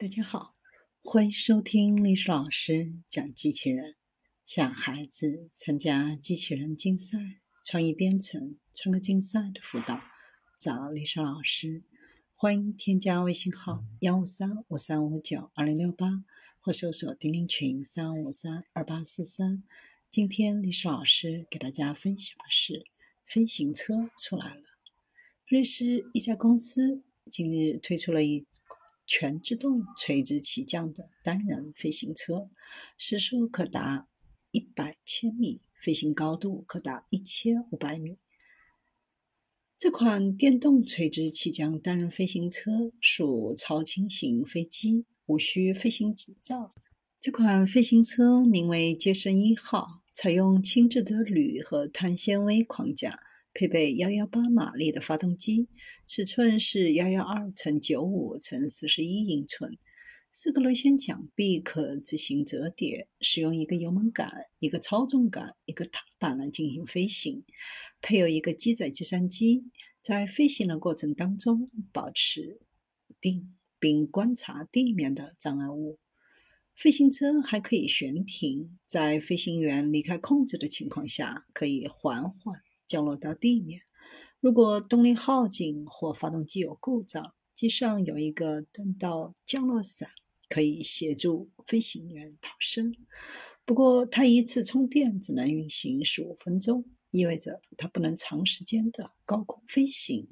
大家好，欢迎收听历史老师讲机器人。想孩子参加机器人竞赛、创意编程、创客竞赛的辅导，找历史老师。欢迎添加微信号幺五三五三五九二零六八，或搜索钉钉群三五三二八四三。今天历史老师给大家分享的是飞行车出来了。瑞士一家公司近日推出了一。全自动垂直起降的单人飞行车，时速可达一百千米，飞行高度可达一千五百米。这款电动垂直起降单人飞行车属超轻型飞机，无需飞行执照。这款飞行车名为“杰森一号”，采用轻质的铝和碳纤维框架。配备幺幺八马力的发动机，尺寸是幺幺二乘九五乘四十一英寸。四个螺旋桨臂可自行折叠，使用一个油门杆、一个操纵杆、一个踏板来进行飞行。配有一个机载计算机，在飞行的过程当中保持定，并观察地面的障碍物。飞行车还可以悬停，在飞行员离开控制的情况下，可以缓缓。降落到地面。如果动力耗尽或发动机有故障，机上有一个弹道降落伞，可以协助飞行员逃生。不过，它一次充电只能运行十五分钟，意味着它不能长时间的高空飞行。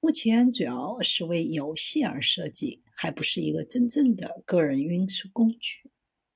目前主要是为游戏而设计，还不是一个真正的个人运输工具。